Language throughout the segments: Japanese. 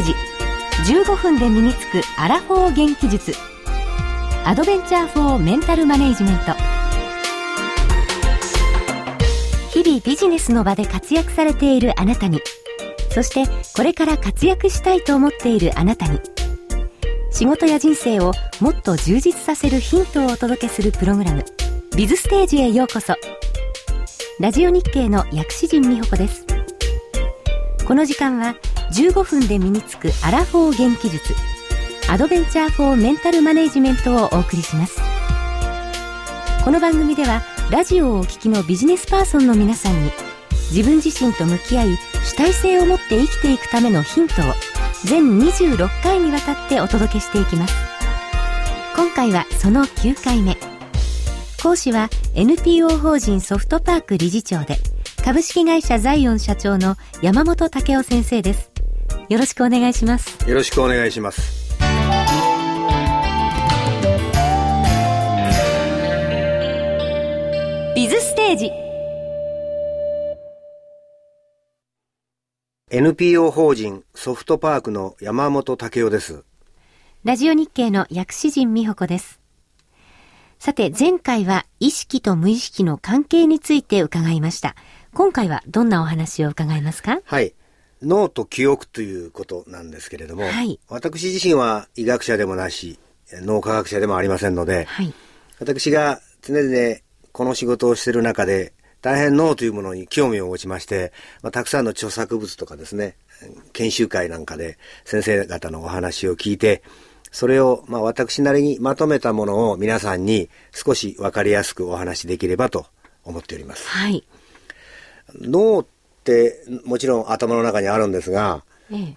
ページ15分で身につくアラフォー元気術。アドベンチャー・フォー・メンタル・マネジメント。日々ビジネスの場で活躍されているあなたにそしてこれから活躍したいと思っているあなたに仕事や人生をもっと充実させるヒントをお届けするプログラム「ビズステージへようこそ」ラジオ日経の薬師陣美穂子です。この時間は15分で身につくアラフォー元気術アドベンチャー・フォー・メンタル・マネジメントをお送りします。この番組ではラジオをお聞きのビジネスパーソンの皆さんに自分自身と向き合い主体性を持って生きていくためのヒントを全26回にわたってお届けしていきます。今回はその9回目。講師は NPO 法人ソフトパーク理事長で株式会社ザイオン社長の山本武雄先生です。よろしくお願いします。よろしくお願いします。ビズステージ。NPO 法人ソフトパークの山本武雄です。ラジオ日経の薬師陣美穂子です。さて前回は意識と無意識の関係について伺いました。今回はどんなお話を伺いますか？はい脳と記憶ということなんですけれども、はい、私自身は医学者でもないし脳科学者でもありませんので、はい、私が常々この仕事をしている中で大変脳というものに興味を持ちまして、まあ、たくさんの著作物とかですね、研修会なんかで先生方のお話を聞いて、それを、まあ、私なりにまとめたものを皆さんに少しわかりやすくお話しできればと思っております。はい。脳ってもちろん頭の中にあるんですが、ええ、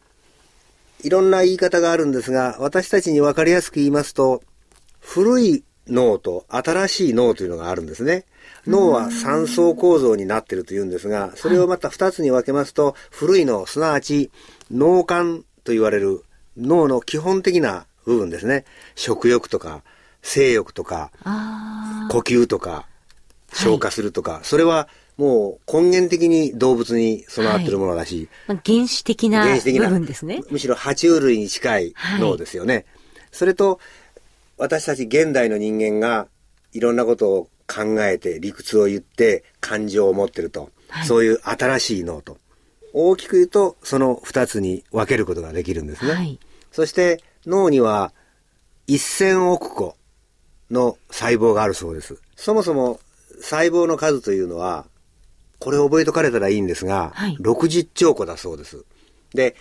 いろんな言い方があるんですが、私たちにわかりやすく言いますと、古い脳と新しい脳というのがあるんですね。脳は三層構造になっているというんですが、それをまた二つに分けますと、古い脳、すなわち脳幹と言われる脳の基本的な部分ですね。食欲とか、性欲とか、呼吸とか、消化するとか、はい、それはもう根源的に動物に備わっているものだし、はい、原始的な部分ですね。むしろ爬虫類に近い脳ですよね。はい、それと、私たち現代の人間がいろんなことを考えて理屈を言って感情を持ってると、はい、そういう新しい脳と。大きく言うとその二つに分けることができるんですね、はい、そして脳には1000億個の細胞があるそうです。そもそも細胞の数というのはこれ覚えとかれたらいいんですが、はい、60兆個だそうです。で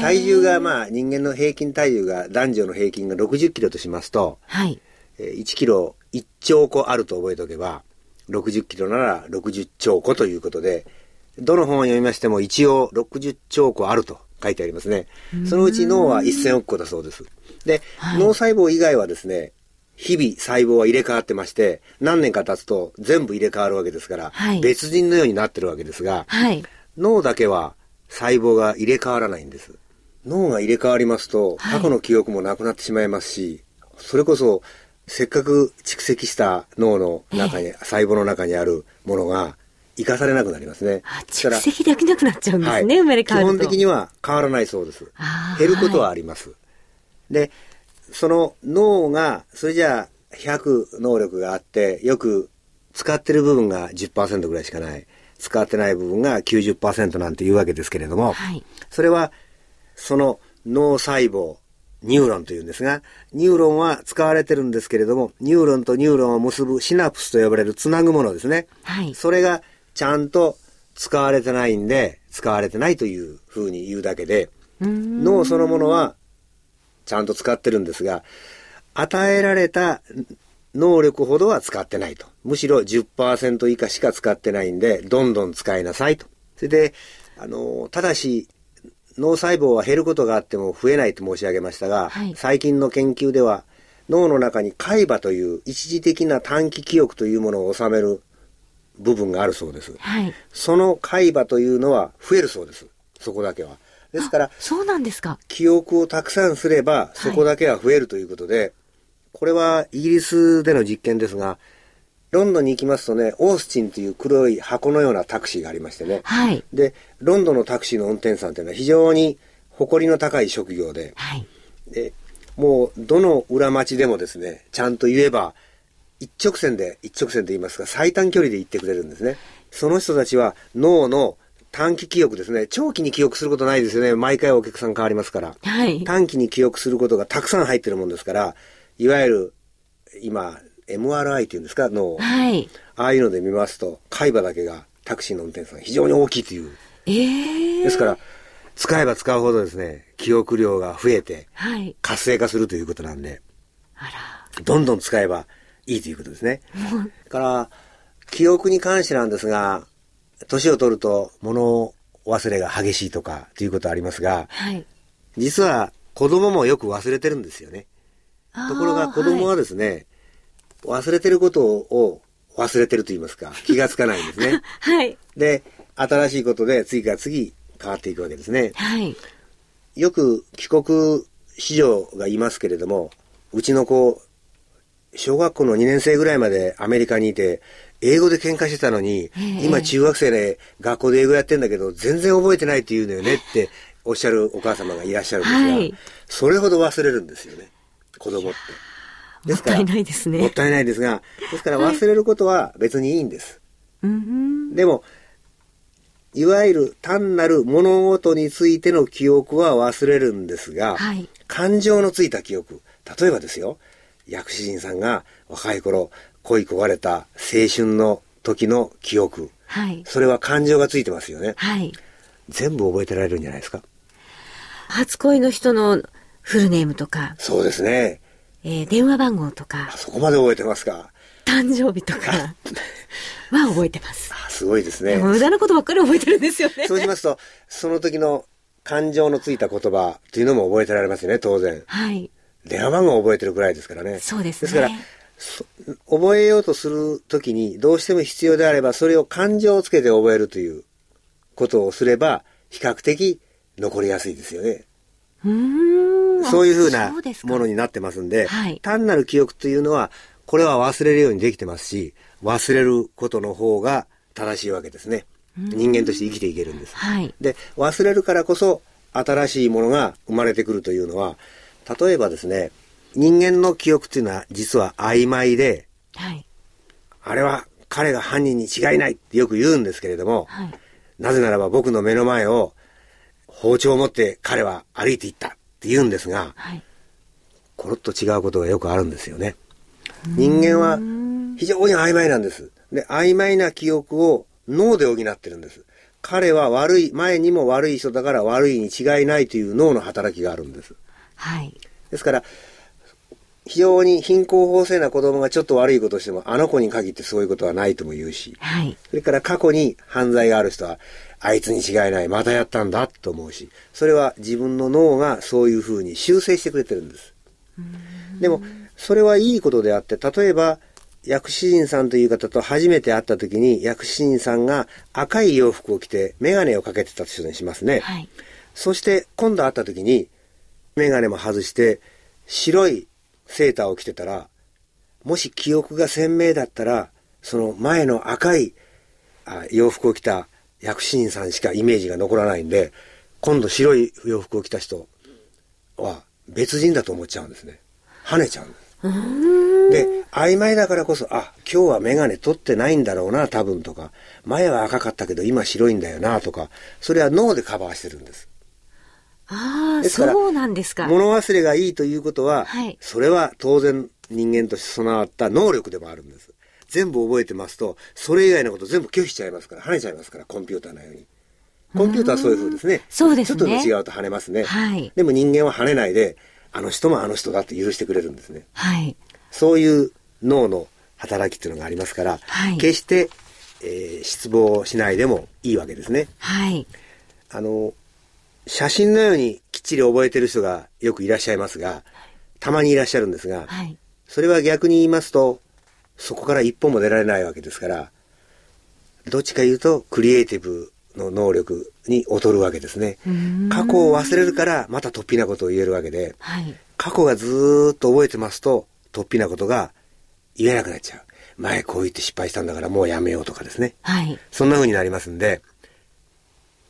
体重がまあ人間の平均体重が男女の平均が60キロとしますと、はい、1キロ1兆個あると覚えておけば、60キロなら60兆個ということで、どの本を読みましても一応60兆個あると書いてありますね。そのうち脳は1000億個だそうです。で、はい、脳細胞以外はですね、日々細胞は入れ替わってまして、何年か経つと全部入れ替わるわけですから、はい、別人のようになってるわけですが、はい、脳だけは細胞が入れ替わらないんです。脳が入れ替わりますと、過去の記憶もなくなってしまいますし、それこそせっかく蓄積した脳の中に、え細胞の中にあるものが生かされなくなりますね。蓄積できなくなっちゃうんですね、はい、生まれ変わると。基本的には変わらないそうです。減ることはあります。はい、で、その脳が、それじゃあ100能力があって、よく使ってる部分が10%ぐらいしかない。使ってない部分が90%なんていうわけですけれども、はい、それは、その脳細胞、ニューロンというんですが、ニューロンは使われてるんですけれども、ニューロンとニューロンを結ぶシナプスと呼ばれるつなぐものですね。はい。それがちゃんと使われてないんで、使われてないというふうに言うだけで、脳そのものはちゃんと使ってるんですが、与えられた能力ほどは使ってないと。むしろ10%以下しか使ってないんで、どんどん使いなさいと。それで、あの、ただし、脳細胞は減ることがあっても増えないと申し上げましたが、はい、最近の研究では脳の中に海馬という一時的な短期記憶というものを収める部分があるそうです。はい、その海馬というのは増えるそうです。そこだけは。ですから、そうなんですか。記憶をたくさんすれば、そこだけは増えるということで、はい、これはイギリスでの実験ですが、ロンドンに行きますとね、オースチンという黒い箱のようなタクシーがありましてね。はい。で、ロンドンのタクシーの運転手さんというのは非常に誇りの高い職業で、はい。で、もう、どの裏町でもですね、ちゃんと言えば、一直線で、一直線と言いますか、最短距離で行ってくれるんですね。その人たちは脳の短期記憶ですね。長期に記憶することないですよね。毎回お客さん変わりますから。はい。短期に記憶することがたくさん入ってるもんですから、いわゆる、今、MRI っていうんですか、脳。はい。ああいうので見ますと、海馬だけがタクシーの運転手さん非常に大きいという。ええですから、使えば使うほどですね、記憶量が増えて、はい。活性化するということなんで、あら。どんどん使えばいいということですね。から、記憶に関してなんですが、年を取ると物忘れが激しいとかということはありますが、はい。実は子供もよく忘れてるんですよね。ところが子供はですね、忘れてることを忘れてると言いますか、気がつかないんですね。はい。で、新しいことで次から次変わっていくわけですね。はい。よく帰国子女がいますけれども、うちの子、小学校の2年生ぐらいまでアメリカにいて、英語で喧嘩してたのに、ええ今中学生で学校で英語やってんだけど、全然覚えてないって言うのよねっておっしゃるお母様がいらっしゃるんですが、はいそれほど忘れるんですよね、子供って。もったいないですねもったいないですが、ですから忘れることは別にいいんです。うん。でも、いわゆる単なる物事についての記憶は忘れるんですが、はい感情のついた記憶。例えばですよ、薬師人さんが若い頃恋焦がれた青春の時の記憶。はい。それは感情がついてますよね。はい。全部覚えてられるんじゃないですか？初恋の人のフルネームとか、そうですね。えー電話番号とかあ、そこまで覚えてますか？誕生日とかは覚えてます。あすごいですね。無駄なことばっかり覚えてるんですよね。そうしますと、その時の感情のついた言葉というのも覚えてられますよね、当然。はい。電話番号を覚えてるくらいですからね。そうですねですから、そ覚えようとするときにどうしても必要であれば、それを感情をつけて覚えるということをすれば、比較的残りやすいですよね。う。そういうふうなものになってますんで、はい単なる記憶というのは、これは忘れるようにできてますし、忘れることの方が正しいわけですね。人間として生きていけるんです。はい。で、忘れるからこそ新しいものが生まれてくるというのは、例えばですね、人間の記憶っていうのは実は曖昧で、はい。あれは彼が犯人に違いないってよく言うんですけれども、はい。なぜならば僕の目の前を包丁を持って彼は歩いていったって言うんですが、はい。コロッと違うことがよくあるんですよね。人間は非常に曖昧なんです。で、曖昧な記憶を脳で補ってるんです。彼は悪い、前にも悪い人だから悪いに違いないという脳の働きがあるんです。はい。ですから、非常に貧困法制な子供がちょっと悪いことをしても、あの子に限ってそういうことはないとも言うし、はい。それから過去に犯罪がある人は、あいつに違いない、またやったんだと思うし、それは自分の脳がそういうふうに修正してくれてるんです。でも、それはいいことであって、例えば、薬師人さんという方と初めて会った時に、薬師人さんが赤い洋服を着て、メガネをかけてた人にしますね。はい。そして、今度会った時に、メガネも外して、白いセーターを着てたら、もし記憶が鮮明だったら、その前の赤いあ洋服を着た薬師人さんしかイメージが残らないんで、今度白い洋服を着た人は別人だと思っちゃうんですね。跳ねちゃうんです。で、曖昧だからこそ、あ、今日はメガネ取ってないんだろうな、多分とか、前は赤かったけど今白いんだよな、とか、それは脳でカバーしてるんです。ああ、そうなんですか。物忘れがいいということは、はいそれは当然人間として備わった能力でもあるんです。全部覚えてますと、それ以外のこと全部拒否しちゃいますから、跳ねちゃいますから、コンピューターのように。コンピューターはそういう風ですね。そうですねちょっと違うと跳ねますね。はいでも人間は跳ねないで、あの人もあの人だって許してくれるんですね。はい。そういう脳の働きっていうのがありますから、はい決して、えー失望しないでもいいわけですね。はい。あの、写真のようにきっちり覚えてる人がよくいらっしゃいますが、たまにいらっしゃるんですが、はい。それは逆に言いますと、そこから一歩も出られないわけですから、どっちか言うとクリエイティブの能力に劣るわけですね。過去を忘れるからまた突飛なことを言えるわけで、はい。過去がずーっと覚えてますと、突飛なことが言えなくなっちゃう。前こう言って失敗したんだからもうやめようとかですね。はい。そんな風になりますんで、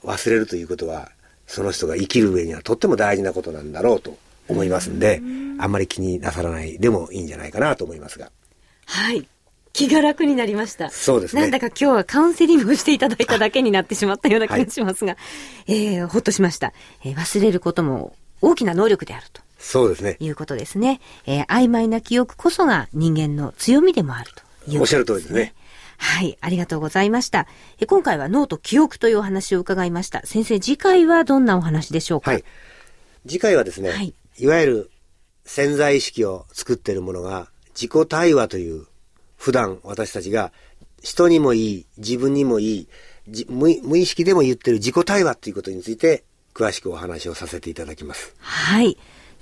忘れるということは、その人が生きる上にはとっても大事なことなんだろうと思いますんで、あんまり気になさらないでもいいんじゃないかなと思いますが。はい。気が楽になりました。そうですね。なんだか今日はカウンセリングをしていただいただけになってしまったような気がしますが、はい、えー、ほっとしました、えー。忘れることも大きな能力であると。そうですね。いうことですね。えー、曖昧な記憶こそが人間の強みでもあるという、ね、おっしゃる通りですね。はい、ありがとうございました。え今回は脳と記憶というお話を伺いました。先生、次回はどんなお話でしょうか？はい。次回はですね、はい、いわゆる潜在意識を作っているものが自己対話という普段私たちが人にもいい、自分にもいい、無無意識でも言ってる自己対話ということについて詳しくお話をさせていただきます。はい。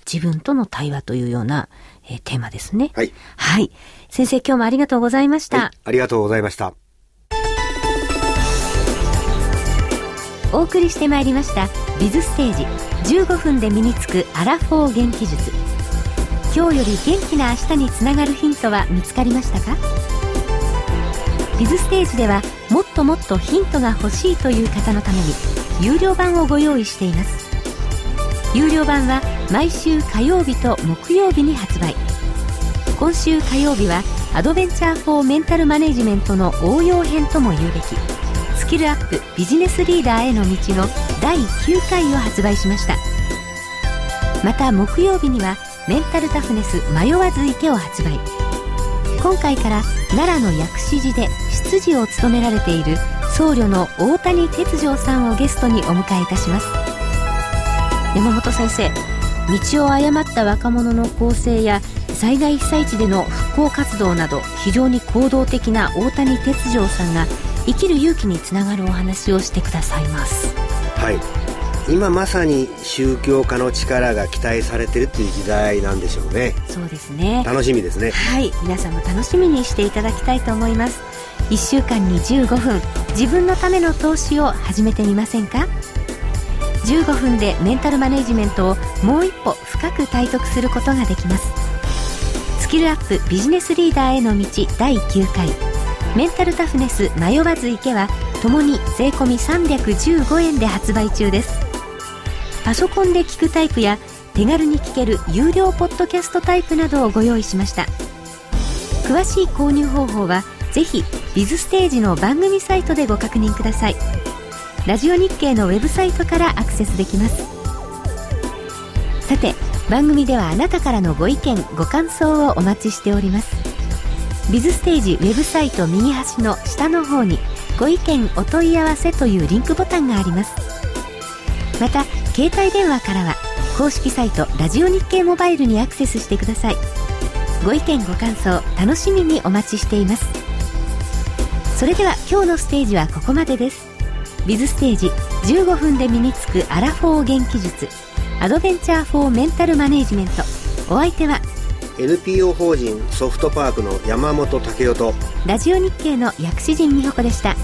自分との対話というような、えー、テーマですね。はい。はい。先生、今日もありがとうございました。はい、ありがとうございました。お送りしてまいりました「ビズステージ15分で身につくアラフォー元気術」今日より元気な明日につながるヒントは見つかりましたか？ビズステージではもっともっとヒントが欲しいという方のために有料版をご用意しています有料版は毎週火曜日と木曜日に発売。今週火曜日はアドベンチャー・フォー・メンタル・マネジメントの応用編とも言うべき。スキルアップビジネスリーダーへの道の第9回を発売しました。また木曜日にはメンタルタフネス迷わず池を発売。今回から奈良の薬師寺で執事を務められている僧侶の大谷哲丈さんをゲストにお迎えいたします。山本先生道を誤った若者の構成や災害被災地での復興活動など非常に行動的な大谷哲丈さんが生きる勇気につながるお話をしてくださいます。はい。今まさに宗教家の力が期待されてるっていう時代なんでしょうね。そうですね。楽しみですね。はい。皆さんも楽しみにしていただきたいと思います。1週間に15分。自分のための投資を始めてみませんか？15分でメンタルマネジメントをもう一歩深く体得することができます。スキルアップビジネスリーダーへの道第9回。メンタルタフネス迷わず池はともに税込315円で発売中です。パソコンで聞くタイプや手軽に聞ける有料ポッドキャストタイプなどをご用意しました。詳しい購入方法はぜひビズステージの番組サイトでご確認ください。ラジオ日経のウェブサイトからアクセスできます。さて番組ではあなたからのご意見ご感想をお待ちしております。ビズステージウェブサイト右端の下の方にご意見お問い合わせというリンクボタンがあります。また携帯電話からは公式サイトラジオ日経モバイルにアクセスしてください。ご意見ご感想楽しみにお待ちしています。それでは今日のステージはここまでです。ビズステージ15分で身につくアラフォー元気術アドベンチャーフォーメンタルマネジメント。お相手は NPO 法人ソフトパークの山本武雄とラジオ日経の薬師陣美穂子でした